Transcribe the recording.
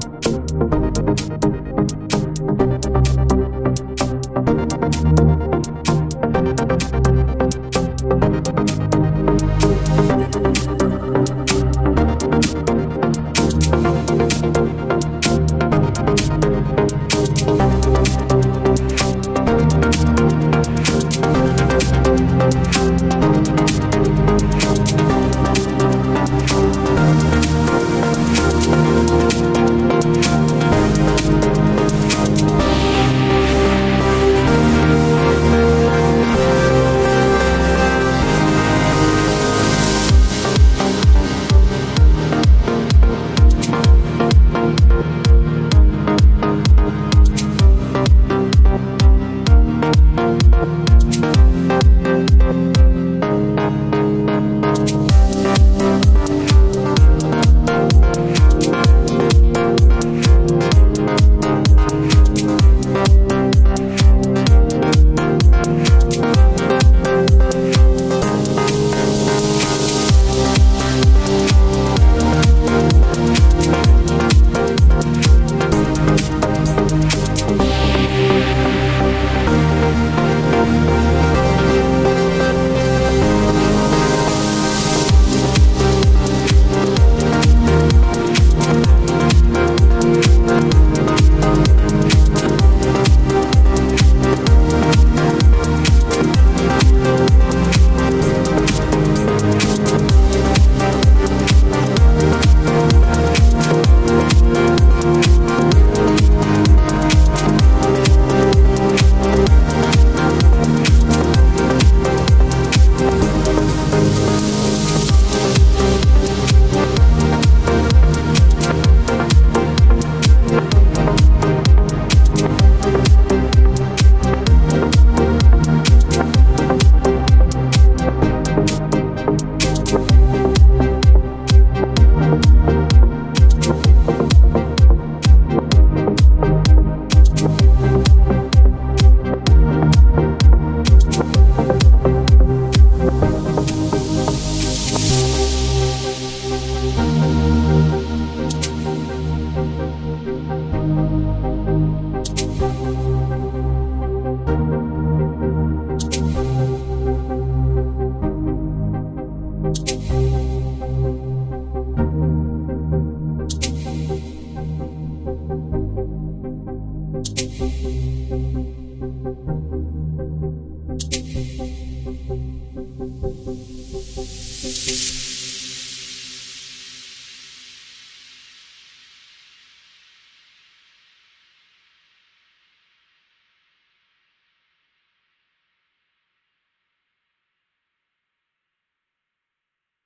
you